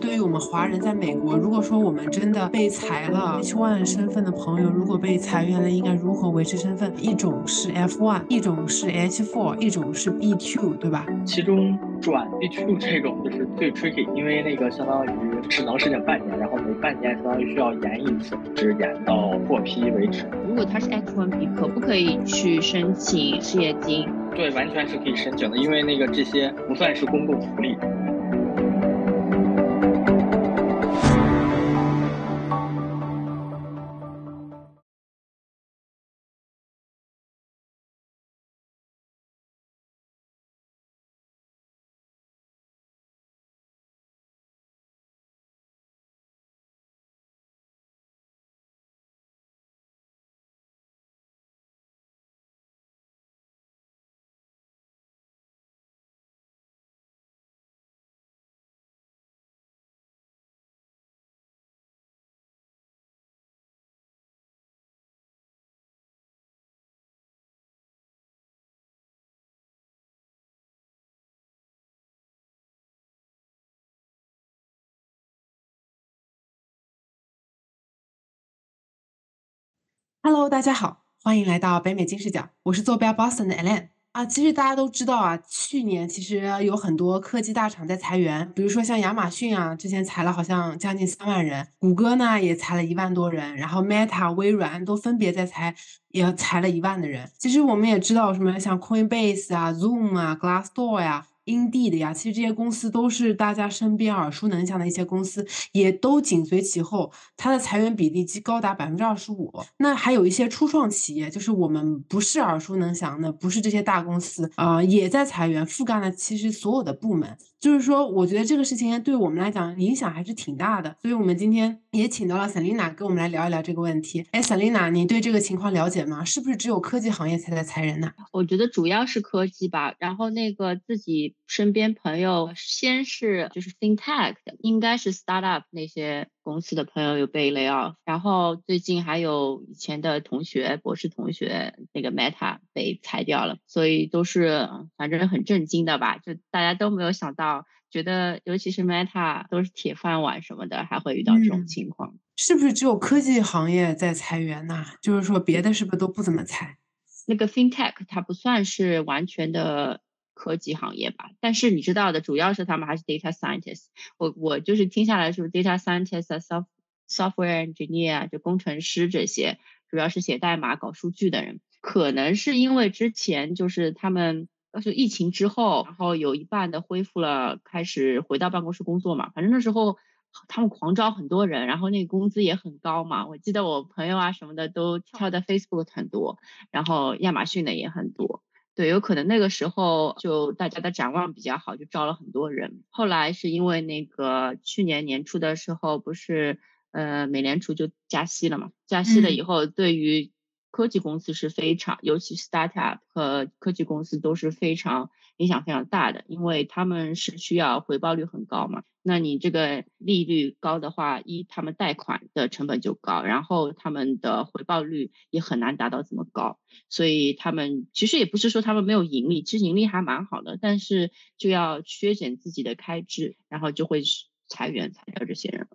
对于我们华人在美国，如果说我们真的被裁了 H1 身份的朋友，如果被裁员了，应该如何维持身份？一种是 F1，一种是 H4，一种是 B2，对吧？其中转 B2 这种就是最 tricky，因为那个相当于只能申请半年，然后每半年相当于需要延一次，直延到获批为止。如果他是 H1B，可不可以去申请失业金？对，完全是可以申请的，因为那个这些不算是公共福利。Hello，大家好，欢迎来到北美金视角，我是坐标 Boston 的 Ellen 啊。其实大家都知道啊，去年其实有很多科技大厂在裁员，比如说像亚马逊啊，之前裁了好像将近三万人，谷歌呢也裁了一万多人，然后 Meta、微软都分别在裁，也裁了一万的人。其实我们也知道什么像 Coinbase 啊、Zoom 啊、Glassdoor 呀。因地的呀，其实这些公司都是大家身边耳熟能详的一些公司，也都紧随其后，它的裁员比例即高达百分之二十五。那还有一些初创企业，就是我们不是耳熟能详的，不是这些大公司啊，也在裁员，覆盖了其实所有的部门。就是说，我觉得这个事情对我们来讲影响还是挺大的。所以，我们今天也请到了 Selina 跟我们来聊一聊这个问题。哎，Selina，你对这个情况了解吗？是不是只有科技行业才在裁人呢？我觉得主要是科技吧，然后那个自己。身边朋友先是就是 Think Tank，的，应该是 Startup 那些公司的朋友有被 lay off，然后最近还有以前的同学，博士同学那个 Meta 被裁掉了，所以都是反正很震惊的吧，就大家都没有想到，觉得尤其是 Meta 都是铁饭碗什么的，还会遇到这种情况。是不是只有科技行业在裁员呢？就是说别的是不是都不怎么裁？那个 FinTech 它不算是完全的。科技行业吧，但是你知道的，主要是他们还是 data scientist。我我就是听下来是 data scientist、soft software engineer 就工程师这些，主要是写代码、搞数据的人。可能是因为之前就是他们是疫情之后，然后有一半的恢复了，开始回到办公室工作嘛。反正那时候他们狂招很多人，然后那个工资也很高嘛。我记得我朋友啊什么的都跳的 Facebook 很多，然后亚马逊的也很多。对，有可能那个时候就大家的展望比较好，就招了很多人。后来是因为那个去年年初的时候，不是呃美联储就加息了嘛？加息了以后，对于科技公司是非常，尤其是 startup 和科技公司都是非常影响非常大的，因为他们是需要回报率很高嘛。那你这个利率高的话，一他们贷款的成本就高，然后他们的回报率也很难达到这么高，所以他们其实也不是说他们没有盈利，其实盈利还蛮好的，但是就要削减自己的开支，然后就会裁员裁掉这些人。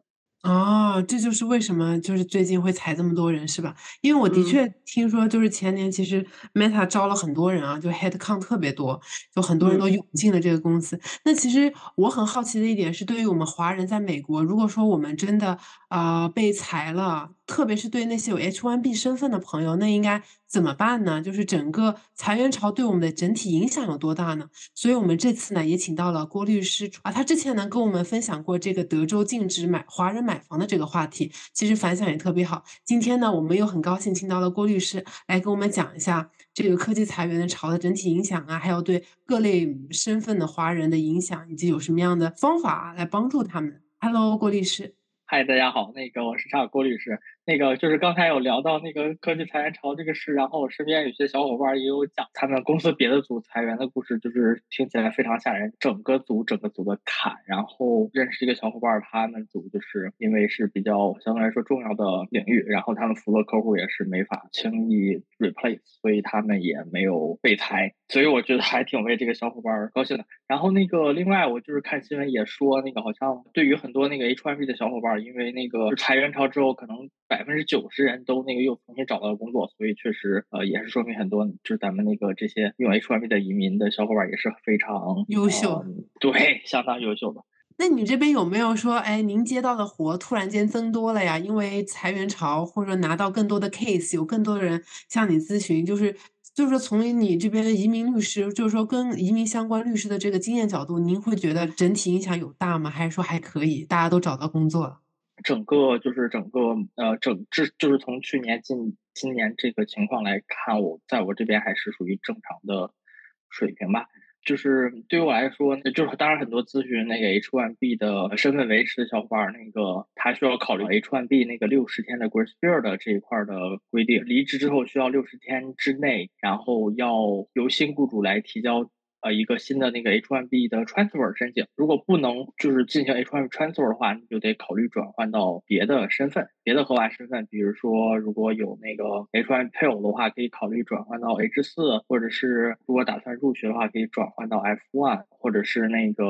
哦，这就是为什么就是最近会裁这么多人是吧？因为我的确听说，就是前年其实 Meta 招了很多人啊，就 Head Count 特别多，就很多人都涌进了这个公司。那其实我很好奇的一点是，对于我们华人在美国，如果说我们真的啊被裁了。特别是对那些有 H1B 身份的朋友，那应该怎么办呢？就是整个裁员潮对我们的整体影响有多大呢？所以我们这次呢也请到了郭律师啊，他之前呢跟我们分享过这个德州禁止买华人买房的这个话题，其实反响也特别好。今天呢，我们又很高兴请到了郭律师来跟我们讲一下这个科技裁员的潮的整体影响啊，还有对各类身份的华人的影响，以及有什么样的方法来帮助他们。Hello，郭律师。嗨，大家好，那个我是查尔郭律师。那个就是刚才有聊到那个科技裁员潮这个事，然后我身边有些小伙伴也有讲他们公司别的组裁员的故事，就是听起来非常吓人，整个组整个组的砍。然后认识一个小伙伴，他们组就是因为是比较相对来说重要的领域，然后他们服务的客户也是没法轻易 replace，所以他们也没有被裁。所以我觉得还挺为这个小伙伴高兴的。然后那个另外我就是看新闻也说，那个好像对于很多那个 H1B 的小伙伴，因为那个裁员潮之后，可能百分之九十人都那个又重新找到了工作，所以确实呃也是说明很多就是咱们那个这些用 H1B 的移民的小伙伴也是非常优秀，对，相当优秀的。那你这边有没有说，哎，您接到的活突然间增多了呀？因为裁员潮，或者拿到更多的 case，有更多的人向你咨询，就是。就是说，从你这边移民律师，就是说跟移民相关律师的这个经验角度，您会觉得整体影响有大吗？还是说还可以，大家都找到工作了？整个就是整个呃整这就是从去年进今年这个情况来看，我在我这边还是属于正常的水平吧。就是对于我来说，就是当然很多咨询那个 H1B 的身份维持的小伙伴，那个他需要考虑 H1B 那个六十天的 Grace Period 这一块的规定，离职之后需要六十天之内，然后要由新雇主来提交。呃，一个新的那个 H1B 的 transfer 申请，如果不能就是进行 H1B transfer 的话，你就得考虑转换到别的身份，别的合法身份。比如说，如果有那个 H1B 配偶的话，可以考虑转换到 H4，或者是如果打算入学的话，可以转换到 F1，或者是那个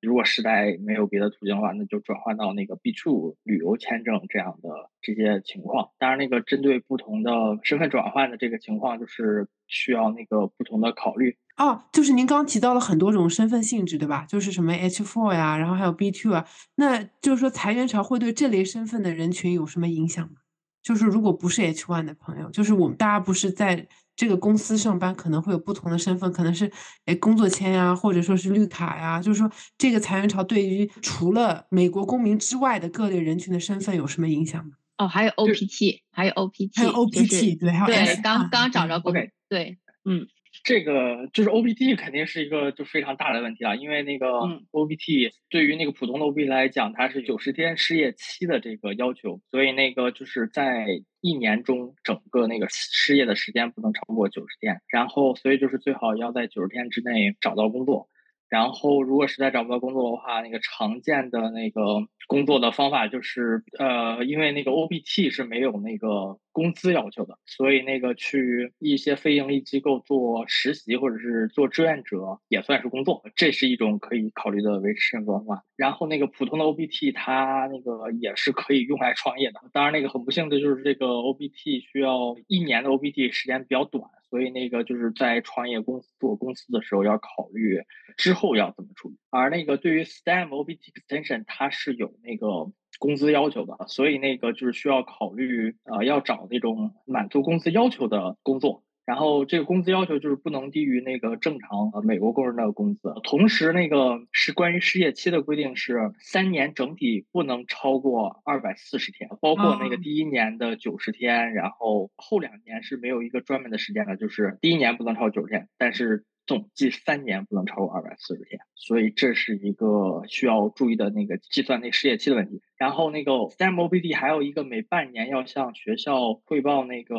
如果实在没有别的途径的话，那就转换到那个 B2 旅游签证这样的这些情况。当然，那个针对不同的身份转换的这个情况，就是需要那个不同的考虑。哦，就是您刚提到了很多种身份性质，对吧？就是什么 H4 呀，然后还有 B2 啊，那就是说裁员潮会对这类身份的人群有什么影响吗？就是如果不是 H1 的朋友，就是我们大家不是在这个公司上班，可能会有不同的身份，可能是诶工作签呀，或者说是绿卡呀，就是说这个裁员潮对于除了美国公民之外的各类人群的身份有什么影响吗？哦，还有 OPT，还有 OPT，还有 OPT，对，还有对，刚刚找着工作，对，嗯。这个就是 OBT 肯定是一个就非常大的问题了，因为那个 OBT 对于那个普通的 OBT 来讲，它是九十天失业期的这个要求，所以那个就是在一年中整个那个失业的时间不能超过九十天，然后所以就是最好要在九十天之内找到工作。然后，如果实在找不到工作的话，那个常见的那个工作的方法就是，呃，因为那个 O B T 是没有那个工资要求的，所以那个去一些非盈利机构做实习或者是做志愿者也算是工作，这是一种可以考虑的维持身份方法。然后那个普通的 OPT 它那个也是可以用来创业的，当然那个很不幸的就是这个 OPT 需要一年的 OPT 时间比较短。所以那个就是在创业公司做公司的时候要考虑之后要怎么处理，而那个对于 STEM OPT extension 它是有那个工资要求的，所以那个就是需要考虑呃要找那种满足工资要求的工作。然后这个工资要求就是不能低于那个正常呃美国工人的工资，同时那个是关于失业期的规定是三年整体不能超过二百四十天，包括那个第一年的九十天，然后后两年是没有一个专门的时间的，就是第一年不能超过九十天，但是。总计三年不能超过二百四十天，所以这是一个需要注意的那个计算那失业期的问题。然后那个 STEM OPT 还有一个每半年要向学校汇报那个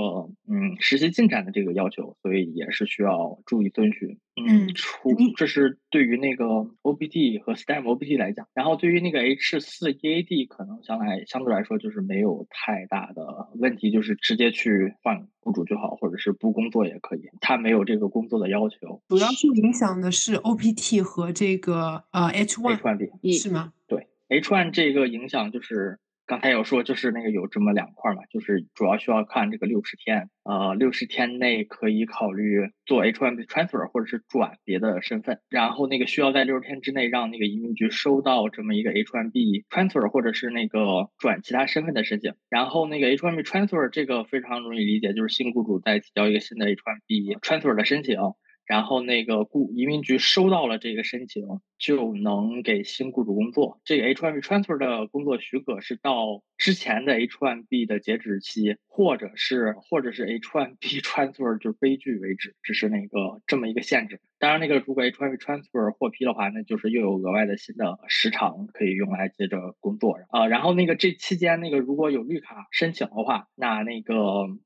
嗯实习进展的这个要求，所以也是需要注意遵循。嗯，除这是对于那个 OPT 和 STEM OPT 来讲，然后对于那个 H 四 EAD 可能相来相对来说就是没有太大的问题，就是直接去换雇主就好，或者是不工作也可以，他没有这个工作的要求。主要是影响的是 OPT 和这个呃 H one H 是吗？对，H one 这个影响就是。刚才有说，就是那个有这么两块嘛，就是主要需要看这个六十天，呃，六十天内可以考虑做 H1B transfer 或者是转别的身份，然后那个需要在六十天之内让那个移民局收到这么一个 H1B transfer 或者是那个转其他身份的申请，然后那个 H1B transfer 这个非常容易理解，就是新雇主在提交一个新的 H1B transfer 的申请。然后那个雇移民局收到了这个申请，就能给新雇主工作。这个 H1B transfer 的工作许可是到之前的 H1B 的截止期，或者是或者是 H1B transfer 就悲剧为止，只是那个这么一个限制。当然，那个如果 H1B transfer 获批的话，那就是又有额外的新的时长可以用来接着工作啊。然后那个这期间那个如果有绿卡申请的话，那那个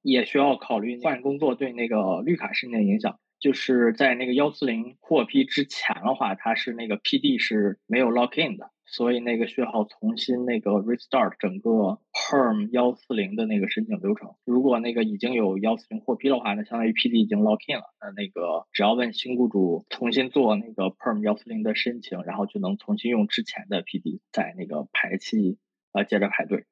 也需要考虑换工作对那个绿卡申请影响。就是在那个幺四零获批之前的话，它是那个 PD 是没有 lock in 的，所以那个需要重新那个 restart 整个 Perm 幺四零的那个申请流程。如果那个已经有幺四零获批的话，那相当于 PD 已经 lock in 了，那那个只要问新雇主重新做那个 Perm 幺四零的申请，然后就能重新用之前的 PD 在那个排期啊接着排队。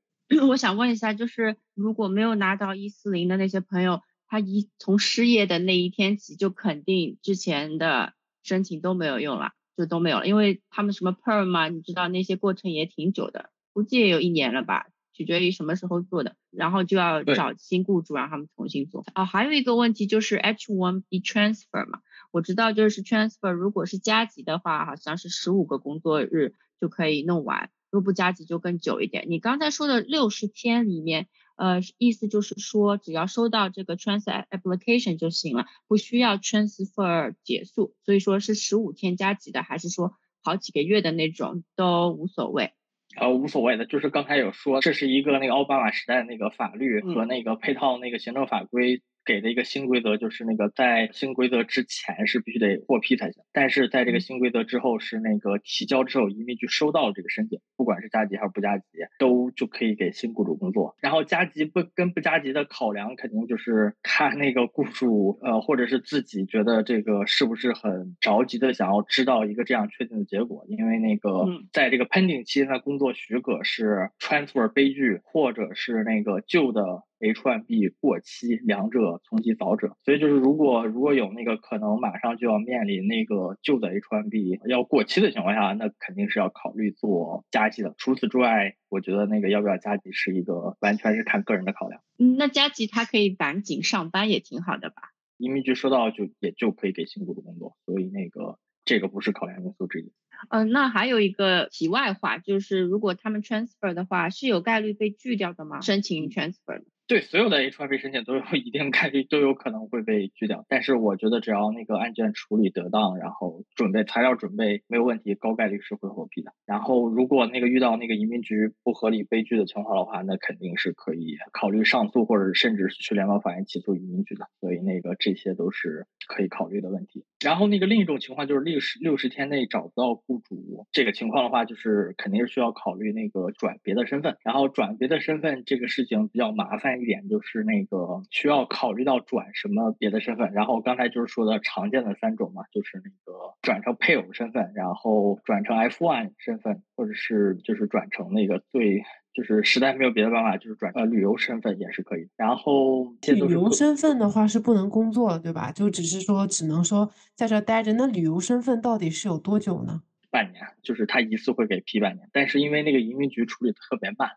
我想问一下，就是如果没有拿到一四零的那些朋友。他一从失业的那一天起，就肯定之前的申请都没有用了，就都没有了，因为他们什么 perm 嘛，你知道那些过程也挺久的，估计也有一年了吧，取决于什么时候做的，然后就要找新雇主让他们重新做。哦，还有一个问题就是 H1B transfer 嘛，我知道就是 transfer，如果是加急的话，好像是十五个工作日就可以弄完，如果不加急就更久一点。你刚才说的六十天里面。呃，意思就是说，只要收到这个 transfer application 就行了，不需要 transfer 结束。所以说是十五天加急的，还是说好几个月的那种都无所谓。呃，无所谓的，就是刚才有说，这是一个那个奥巴马时代那个法律和那个配套那个行政法规。给的一个新规则就是那个在新规则之前是必须得获批才行，但是在这个新规则之后是那个提交之后移民局收到了这个申请，不管是加急还是不加急，都就可以给新雇主工作。然后加急不跟不加急的考量肯定就是看那个雇主呃或者是自己觉得这个是不是很着急的想要知道一个这样确定的结果，因为那个在这个 pending 期间的工作许可是 transfer 悲剧或者是那个旧的。H1B 过期，两者从其早者，所以就是如果如果有那个可能马上就要面临那个旧的 H1B 要过期的情况下，那肯定是要考虑做加急的。除此之外，我觉得那个要不要加急是一个完全是看个人的考量。嗯，那加急他可以赶紧上班也挺好的吧？移民局收到就也就可以给新雇主工作，所以那个这个不是考量因素之一。嗯，那还有一个题外话，就是如果他们 transfer 的话，是有概率被拒掉的吗？申请 transfer 对所有的 H1B 申请都有一定概率都有可能会被拒掉，但是我觉得只要那个案件处理得当，然后准备材料准备没有问题，高概率是会获批的。然后如果那个遇到那个移民局不合理被拒的情况的话，那肯定是可以考虑上诉，或者甚至是去联邦法院起诉移民局的。所以那个这些都是可以考虑的问题。然后那个另一种情况就是六十六十天内找不到雇主，这个情况的话，就是肯定是需要考虑那个转别的身份。然后转别的身份这个事情比较麻烦。一点就是那个需要考虑到转什么别的身份，然后刚才就是说的常见的三种嘛，就是那个转成配偶身份，然后转成 F1 身份，或者是就是转成那个最就是实在没有别的办法，就是转呃旅游身份也是可以。然后旅游身份的话是不能工作对吧？就只是说只能说在这待着。那旅游身份到底是有多久呢？半年，就是他一次会给批半年，但是因为那个移民局处理特别慢，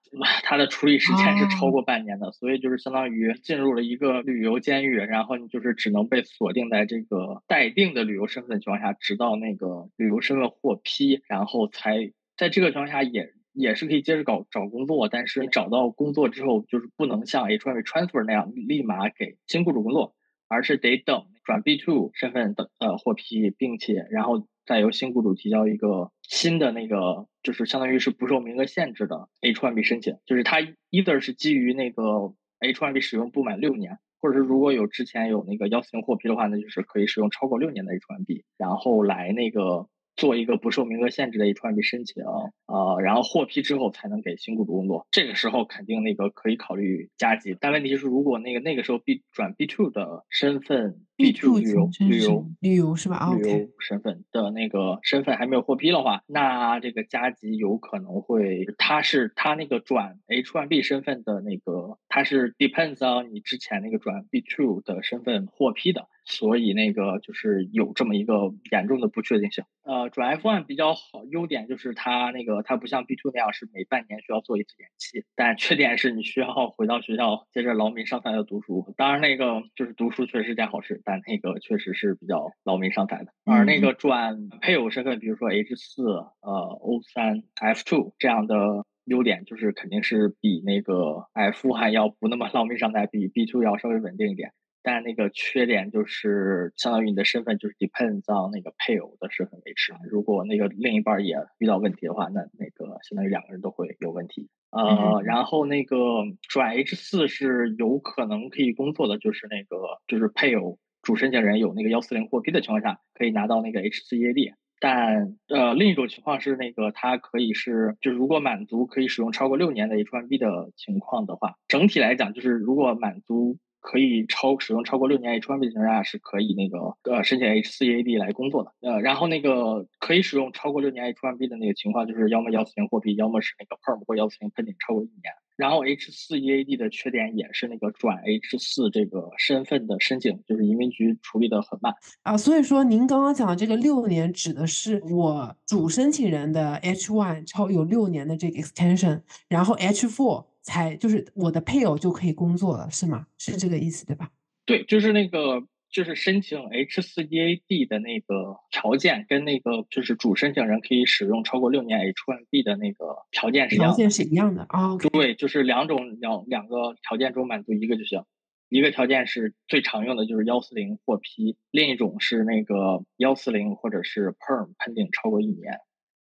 他的处理时间是超过半年的，所以就是相当于进入了一个旅游监狱，然后你就是只能被锁定在这个待定的旅游身份的情况下，直到那个旅游身份获批，然后才在这个情况下也也是可以接着搞找工作，但是你找到工作之后，就是不能像 H1B transfer 那样立马给新雇主工作，而是得等转 B2 身份的呃获批，并且然后。再由新雇主提交一个新的那个，就是相当于是不受名额限制的 H1B 申请，就是它 either 是基于那个 H1B 使用不满六年，或者是如果有之前有那个幺四零获批的话，那就是可以使用超过六年的 H1B，然后来那个。做一个不受名额限制的 H1B 申请，呃，然后获批之后才能给新雇主工作。这个时候肯定那个可以考虑加急，但问题是如果那个那个时候 B 转 B2 的身份，B2 旅游旅游旅游是吧？旅游身份的那个身份还没有获批的话，那这个加急有可能会，他是他那个转 H1B 身份的那个，他是 depends on 你之前那个转 B2 的身份获批的。所以那个就是有这么一个严重的不确定性。呃，转 F1 比较好优点就是它那个它不像 B2 那样是每半年需要做一次延期，但缺点是你需要回到学校接着劳民伤财的读书。当然那个就是读书确实是件好事，但那个确实是比较劳民伤财的。而那个转配偶身份，比如说 H 四、呃 O 三、F two 这样的。优点就是肯定是比那个 F 还要不那么劳民伤财，比 B two 要稍微稳定一点。但那个缺点就是相当于你的身份就是 depends on 那个配偶的身份维持。如果那个另一半也遇到问题的话，那那个相当于两个人都会有问题。呃，然后那个转 H 四是有可能可以工作的，就是那个就是配偶主申请人有那个幺四零获批的情况下，可以拿到那个 H 四 EAD。但呃，另一种情况是那个它可以是，就是如果满足可以使用超过六年的 H1B 的情况的话，整体来讲就是如果满足可以超使用超过六年 H1B 的情况下是可以那个呃申请 H4EAD 来工作的。呃，然后那个可以使用超过六年 H1B 的那个情况就是要么幺四零获批，要么是那个 Perm 或幺四零 pending 超过一年。然后 H 四 EAD 的缺点也是那个转 H 四这个身份的申请，就是移民局处理的很慢啊。所以说，您刚刚讲的这个六年指的是我主申请人的 H one 超有六年的这个 extension，然后 H four 才就是我的配偶就可以工作了，是吗？是这个意思对吧？对，就是那个。就是申请 H 四 EAD 的那个条件，跟那个就是主申请人可以使用超过六年 H1B 的那个条件是一样的。条件是一样的啊。对，就是两种两两个条件中满足一个就行。一个条件是最常用的就是幺四零获批，另一种是那个幺四零或者是 Perm pending 超过一年。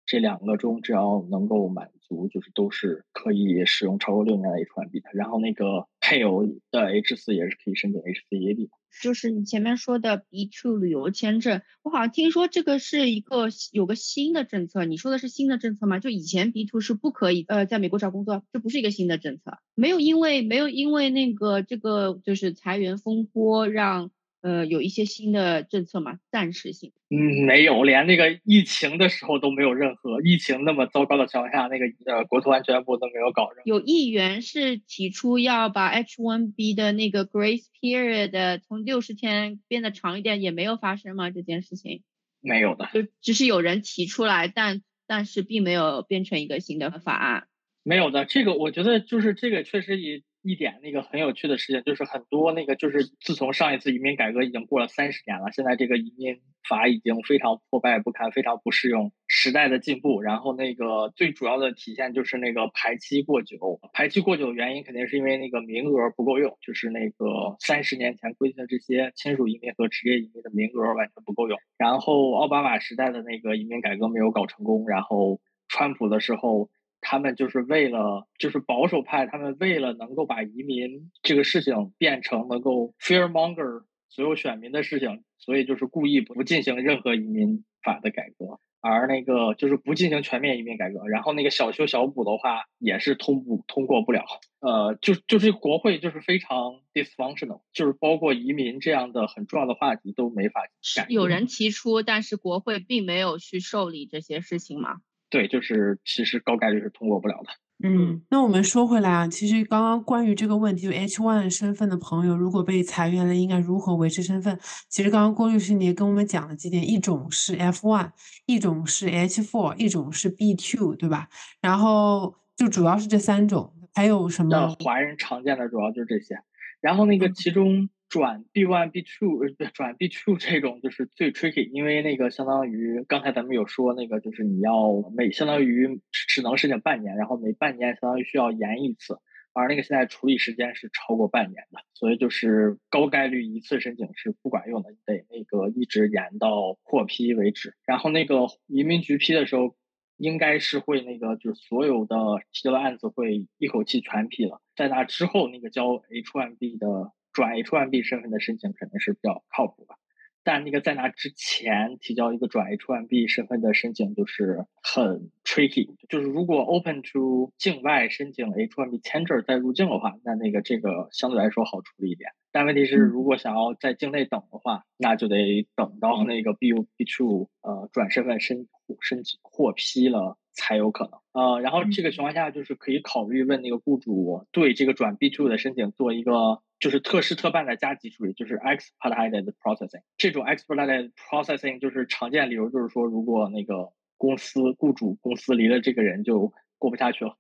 这两个中只要能够满足，就是都是可以使用超过六年的 H1B 的。然后那个配偶的 H 四也是可以申请 H 四 EAD 的。就是你前面说的 B2 旅游签证，我好像听说这个是一个有个新的政策。你说的是新的政策吗？就以前 B2 是不可以呃在美国找工作，这不是一个新的政策。没有因为没有因为那个这个就是裁员风波让。呃，有一些新的政策嘛，暂时性。嗯，没有，连那个疫情的时候都没有任何疫情那么糟糕的情况下，那个呃国土安全部都没有搞。有议员是提出要把 H1B 的那个 Grace Period 从六十天变得长一点，也没有发生吗？这件事情没有的，就只是有人提出来，但但是并没有变成一个新的法案。没有的，这个我觉得就是这个确实也。一点那个很有趣的事情，就是很多那个就是自从上一次移民改革已经过了三十年了，现在这个移民法已经非常破败不堪，非常不适用时代的进步。然后那个最主要的体现就是那个排期过久，排期过久的原因肯定是因为那个名额不够用，就是那个三十年前规定的这些亲属移民和职业移民的名额完全不够用。然后奥巴马时代的那个移民改革没有搞成功，然后川普的时候。他们就是为了，就是保守派，他们为了能够把移民这个事情变成能够 fear monger 所有选民的事情，所以就是故意不进行任何移民法的改革，而那个就是不进行全面移民改革，然后那个小修小补的话也是通不通过不了。呃，就就是国会就是非常 dysfunctional，就是包括移民这样的很重要的话题都没法改。有人提出，但是国会并没有去受理这些事情吗？对，就是其实高概率是通过不了的。嗯，那我们说回来啊，其实刚刚关于这个问题，就 H one 身份的朋友，如果被裁员了，应该如何维持身份？其实刚刚郭律师你也跟我们讲了几点，一种是 F one，一种是 H four，一种是 B two，对吧？然后就主要是这三种，还有什么？华人常见的主要就是这些，然后那个其中。转 B one B two 呃转 B two 这种就是最 tricky，因为那个相当于刚才咱们有说那个就是你要每相当于只能申请半年，然后每半年相当于需要延一次，而那个现在处理时间是超过半年的，所以就是高概率一次申请是不管用的，得那个一直延到获批为止。然后那个移民局批的时候，应该是会那个就是所有的提交的案子会一口气全批了，在那之后那个交 H one B 的 B 的。转 H1B 身份的申请肯定是比较靠谱的，但那个在那之前提交一个转 H1B 身份的申请就是很 tricky，就是如果 open to 境外申请 H1B 签证再入境的话，那那个这个相对来说好处理一点。但问题是，如果想要在境内等的话，那就得等到那个 B B2 呃转身份申申请获批了。才有可能。呃，然后这个情况下就是可以考虑问那个雇主对这个转 B two 的申请做一个就是特事特办的加急处理，就是 expedited processing。这种 expedited processing 就是常见理由就是说，如果那个公司雇主公司离了这个人就过不下去了，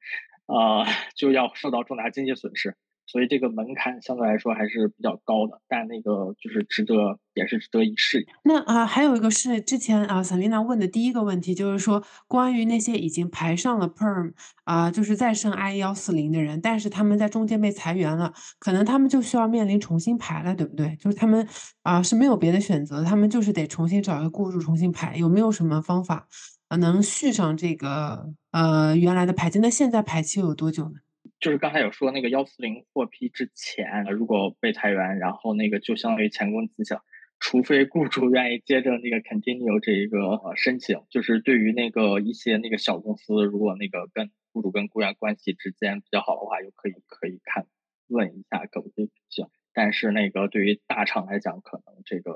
呃，就要受到重大经济损失。所以这个门槛相对来说还是比较高的，但那个就是值得，也是值得一试。那啊，还有一个是之前啊，Selina 问的第一个问题，就是说关于那些已经排上了 Perm 啊，就是再升 I 幺四零的人，但是他们在中间被裁员了，可能他们就需要面临重新排了，对不对？就是他们啊是没有别的选择，他们就是得重新找一个雇主重新排，有没有什么方法啊能续上这个呃原来的排期？那现在排期有多久呢？就是刚才有说那个幺四零获批之前，如果被裁员，然后那个就相当于前功尽弃，除非雇主愿意接着那个 continue 这一个申请。就是对于那个一些那个小公司，如果那个跟雇主跟雇员关系之间比较好的话，又可以可以看问一下可不可以行。但是那个对于大厂来讲，可能这个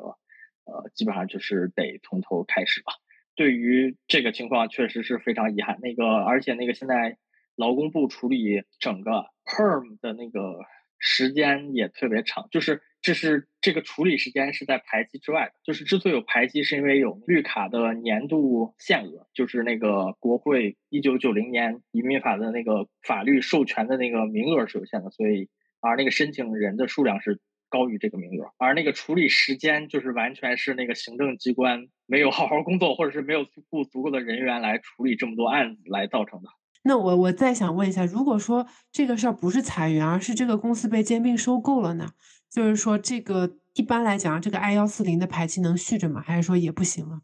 呃基本上就是得从头开始吧。对于这个情况，确实是非常遗憾。那个而且那个现在。劳工部处理整个 perm 的那个时间也特别长，就是这是这个处理时间是在排期之外的。就是之所以有排期，是因为有绿卡的年度限额，就是那个国会一九九零年移民法的那个法律授权的那个名额是有限的，所以而那个申请人的数量是高于这个名额，而那个处理时间就是完全是那个行政机关没有好好工作，或者是没有雇足够的人员来处理这么多案子来造成的。那我我再想问一下，如果说这个事儿不是裁员，而是这个公司被兼并收购了呢？就是说，这个一般来讲，这个 I 幺四零的排期能续着吗？还是说也不行了？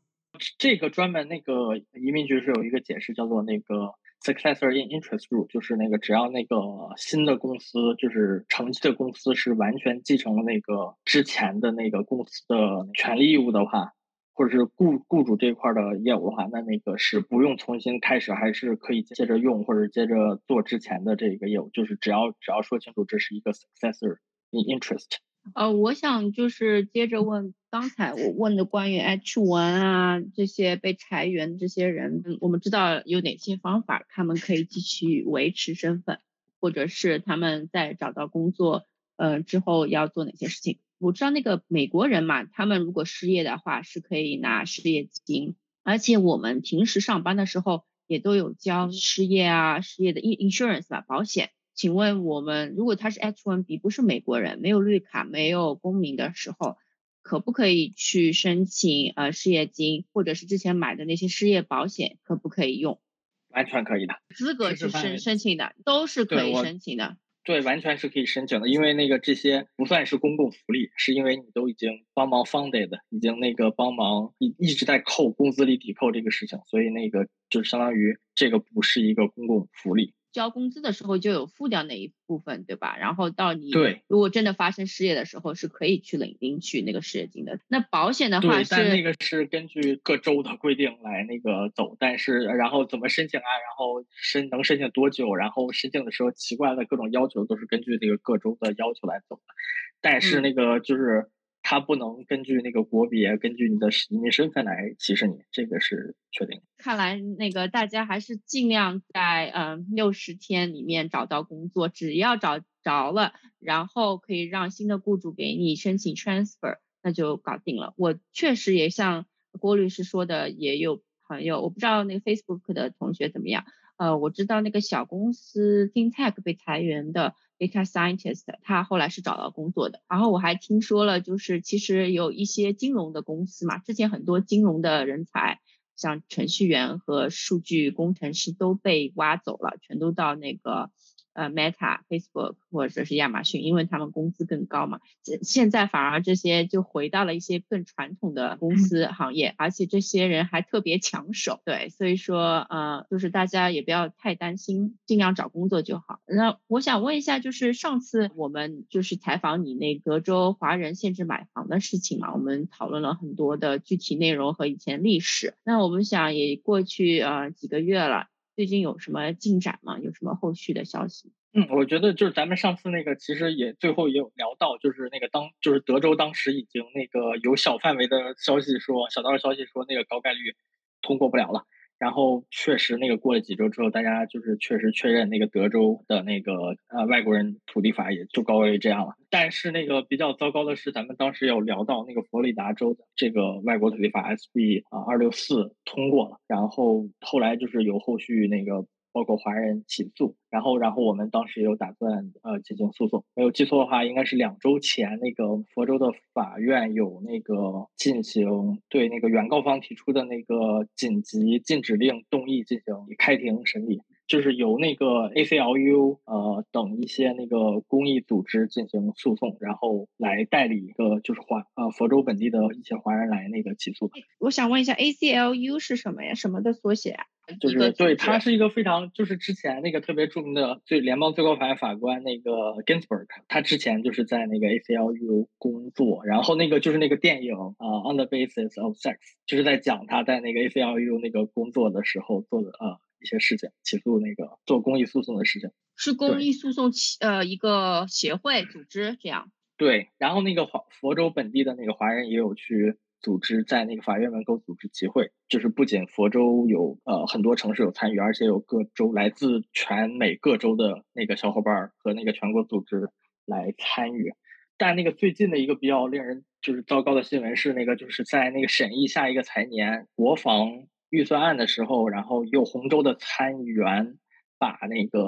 这个专门那个移民局是有一个解释，叫做那个 successor in interest rule，就是那个只要那个新的公司就是承继的公司是完全继承了那个之前的那个公司的权利义务的话。或者是雇雇主这块的业务的话，那那个是不用重新开始，还是可以接着用或者接着做之前的这个业务，就是只要只要说清楚这是一个 successor in interest。呃，我想就是接着问刚才我问的关于 H1 啊这些被裁员这些人，我们知道有哪些方法他们可以继续维持身份，或者是他们在找到工作呃之后要做哪些事情？我知道那个美国人嘛，他们如果失业的话是可以拿失业金，而且我们平时上班的时候也都有交失业啊、失业的 insurance 吧保险。请问我们如果他是 H1B 不是美国人，没有绿卡、没有公民的时候，可不可以去申请呃失业金，或者是之前买的那些失业保险可不可以用？完全可以的，资格去申申请的都是可以申请的。对，完全是可以申请的，因为那个这些不算是公共福利，是因为你都已经帮忙 funded，已经那个帮忙一一直在扣工资里抵扣这个事情，所以那个就相当于这个不是一个公共福利。交工资的时候就有付掉那一部分，对吧？然后到你对，如果真的发生失业的时候，是可以去领领取那个失业金的。那保险的话是，但那个是根据各州的规定来那个走，但是然后怎么申请啊？然后申能申请多久？然后申请的时候奇怪的各种要求都是根据那个各州的要求来走的。但是那个就是。他不能根据那个国别，根据你的移民身份来歧视你，这个是确定。看来那个大家还是尽量在嗯六十天里面找到工作，只要找着了，然后可以让新的雇主给你申请 transfer，那就搞定了。我确实也像郭律师说的，也有朋友，我不知道那个 Facebook 的同学怎么样。呃，我知道那个小公司 FinTech 被裁员的。Data scientist，他后来是找到工作的。然后我还听说了，就是其实有一些金融的公司嘛，之前很多金融的人才，像程序员和数据工程师都被挖走了，全都到那个。呃，Meta、Facebook 或者是亚马逊，因为他们工资更高嘛。现现在反而这些就回到了一些更传统的公司行业，而且这些人还特别抢手。对，所以说，呃，就是大家也不要太担心，尽量找工作就好。那我想问一下，就是上次我们就是采访你那德州华人限制买房的事情嘛，我们讨论了很多的具体内容和以前历史。那我们想也过去呃几个月了。最近有什么进展吗？有什么后续的消息？嗯，我觉得就是咱们上次那个，其实也最后也有聊到，就是那个当就是德州当时已经那个有小范围的消息说，小道消息说那个高概率通过不了了。然后确实那个过了几周之后，大家就是确实确认那个德州的那个呃外国人土地法也就高为这样了。但是那个比较糟糕的是，咱们当时有聊到那个佛罗里达州的这个外国土地法 SB 啊二六四通过了，然后后来就是有后续那个。包括华人起诉，然后，然后我们当时有打算呃进行诉讼。没有记错的话，应该是两周前，那个佛州的法院有那个进行对那个原告方提出的那个紧急禁止令动议进行开庭审理，就是由那个 ACLU 呃等一些那个公益组织进行诉讼，然后来代理一个就是华呃佛州本地的一些华人来那个起诉。我想问一下，ACLU 是什么呀？什么的缩写啊？就是对，他是一个非常就是之前那个特别著名的最联邦最高法院法官那个 Ginsburg，他之前就是在那个 ACLU 工作，然后那个就是那个电影啊 On the Basis of Sex，就是在讲他在那个 ACLU 那个工作的时候做的啊一些事情，起诉那个做公益诉讼的事情，是公益诉讼起呃一个协会组织这样。对，然后那个华佛州本地的那个华人也有去。组织在那个法院门口组织集会，就是不仅佛州有呃很多城市有参与，而且有各州来自全美各州的那个小伙伴和那个全国组织来参与。但那个最近的一个比较令人就是糟糕的新闻是，那个就是在那个审议下一个财年国防预算案的时候，然后有洪州的参议员把那个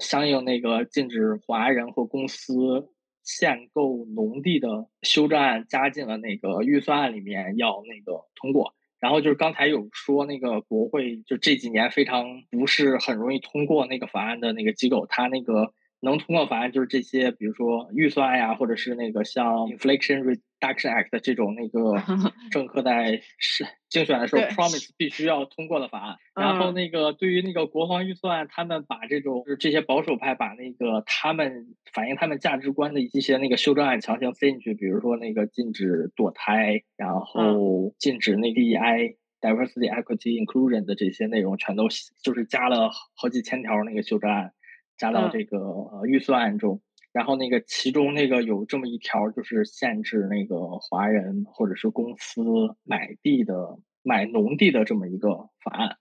相应那个禁止华人或公司。限购农地的修正案加进了那个预算案里面，要那个通过。然后就是刚才有说那个国会就这几年非常不是很容易通过那个法案的那个机构，它那个能通过法案就是这些，比如说预算呀，或者是那个像 Inflation。Reduction Act 这种那个 政客在是竞选的时候 promise 必须要通过的法案，然后那个对于那个国防预算，他们把这种就是这些保守派把那个他们反映他们价值观的一些那个修正案强行塞进去，比如说那个禁止堕胎，然后禁止那 DEI diversity equity inclusion 的这些内容，全都就是加了好几千条那个修正案加到这个呃预算案中。然后那个其中那个有这么一条，就是限制那个华人或者是公司买地的、买农地的这么一个法案。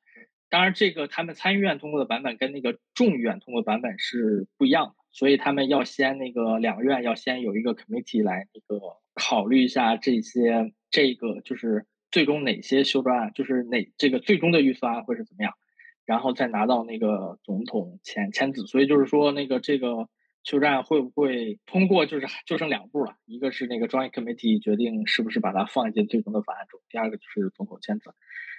当然，这个他们参议院通过的版本跟那个众议院通过的版本是不一样的，所以他们要先那个两院要先有一个 committee 来那个考虑一下这些这个就是最终哪些修正案，就是哪这个最终的预算案会是怎么样，然后再拿到那个总统签签字。所以就是说那个这个。修正案会不会通过？就是就剩两步了，一个是那个专业 Committee 决定是不是把它放进最终的法案中，第二个就是总统签字。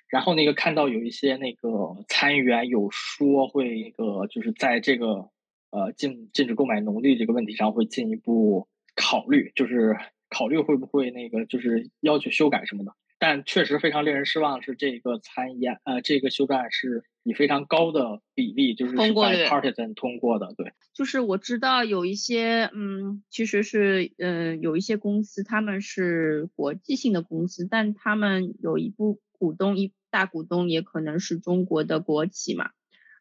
然后那个看到有一些那个参议员有说会那个就是在这个呃禁禁止购买农地这个问题上会进一步考虑，就是考虑会不会那个就是要求修改什么的。但确实非常令人失望是这个参议案呃这个修改是。以非常高的比例，就是通过，partisan 通过的，对。就是我知道有一些，嗯，其实是，嗯，有一些公司他们是国际性的公司，但他们有一部股东，一大股东也可能是中国的国企嘛。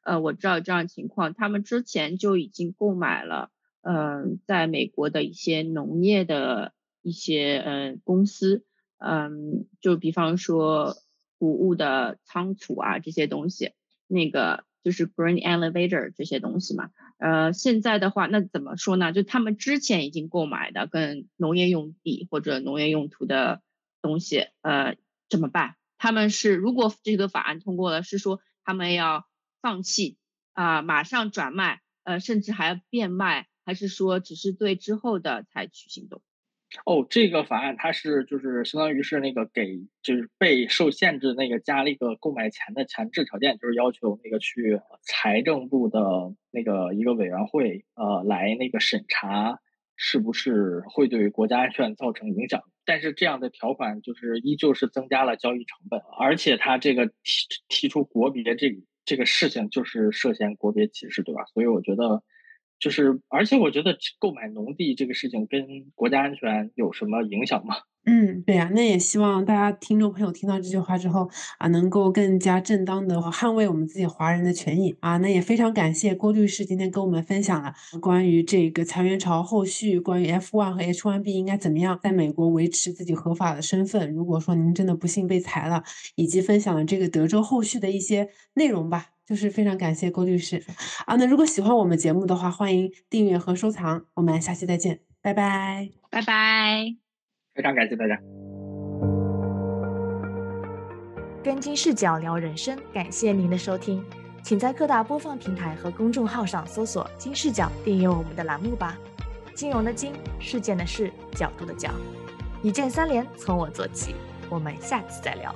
呃，我知道这样情况，他们之前就已经购买了，嗯，在美国的一些农业的一些，嗯，公司，嗯，就比方说谷物的仓储啊这些东西。那个就是 grain elevator 这些东西嘛，呃，现在的话，那怎么说呢？就他们之前已经购买的跟农业用地或者农业用途的东西，呃，怎么办？他们是如果这个法案通过了，是说他们要放弃啊，马上转卖，呃，甚至还要变卖，还是说只是对之后的采取行动？哦，这个法案它是就是相当于是那个给就是被受限制那个加了一个购买前的前置条件，就是要求那个去财政部的那个一个委员会呃来那个审查是不是会对国家安全造成影响。但是这样的条款就是依旧是增加了交易成本，而且他这个提提出国别这这个事情就是涉嫌国别歧视，对吧？所以我觉得就是，而且我觉得购买农地这个事情跟国家安全有什么影响吗？嗯，对呀，那也希望大家听众朋友听到这句话之后啊，能够更加正当的捍卫我们自己华人的权益啊。那也非常感谢郭律师今天跟我们分享了关于这个裁员潮后续，关于 F1 和 H1B 应该怎么样在美国维持自己合法的身份。如果说您真的不幸被裁了，以及分享了这个德州后续的一些内容吧，就是非常感谢郭律师啊。那如果喜欢我们节目的话，欢迎订阅和收藏。我们下期再见，拜拜，拜拜。非常感谢大家。跟金视角聊人生，感谢您的收听，请在各大播放平台和公众号上搜索“金视角”，订阅我们的栏目吧。金融的金，事件的事，角度的角，一键三连，从我做起。我们下次再聊。